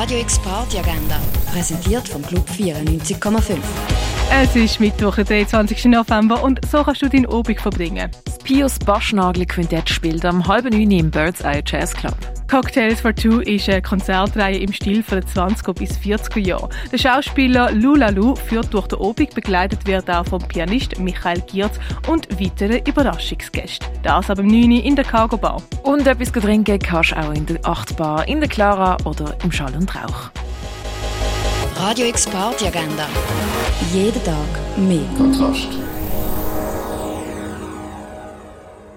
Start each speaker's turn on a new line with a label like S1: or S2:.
S1: Radio X Party Agenda, präsentiert vom Club 94,5.
S2: Es ist Mittwoch, der 23. November und so kannst du deinen Obig verbringen.
S3: Das Pius Baschnagel Quintett spielt am halben neun im Bird's Eye Jazz Club.
S2: Cocktails for Two ist eine Konzertreihe im Stil von den 20er bis 40er Jahren. Der Schauspieler Lula Lu führt durch den Obig, begleitet wird auch vom Pianist Michael Giertz und weiteren Überraschungsgästen. Das ab dem 9 in der Cargo Bar.
S3: Und etwas trinken kannst du auch in der 8 Bar, in der Clara oder im Schall und Rauch.
S1: Radio X Party Agenda. Jeden Tag mehr.
S4: Kontrast.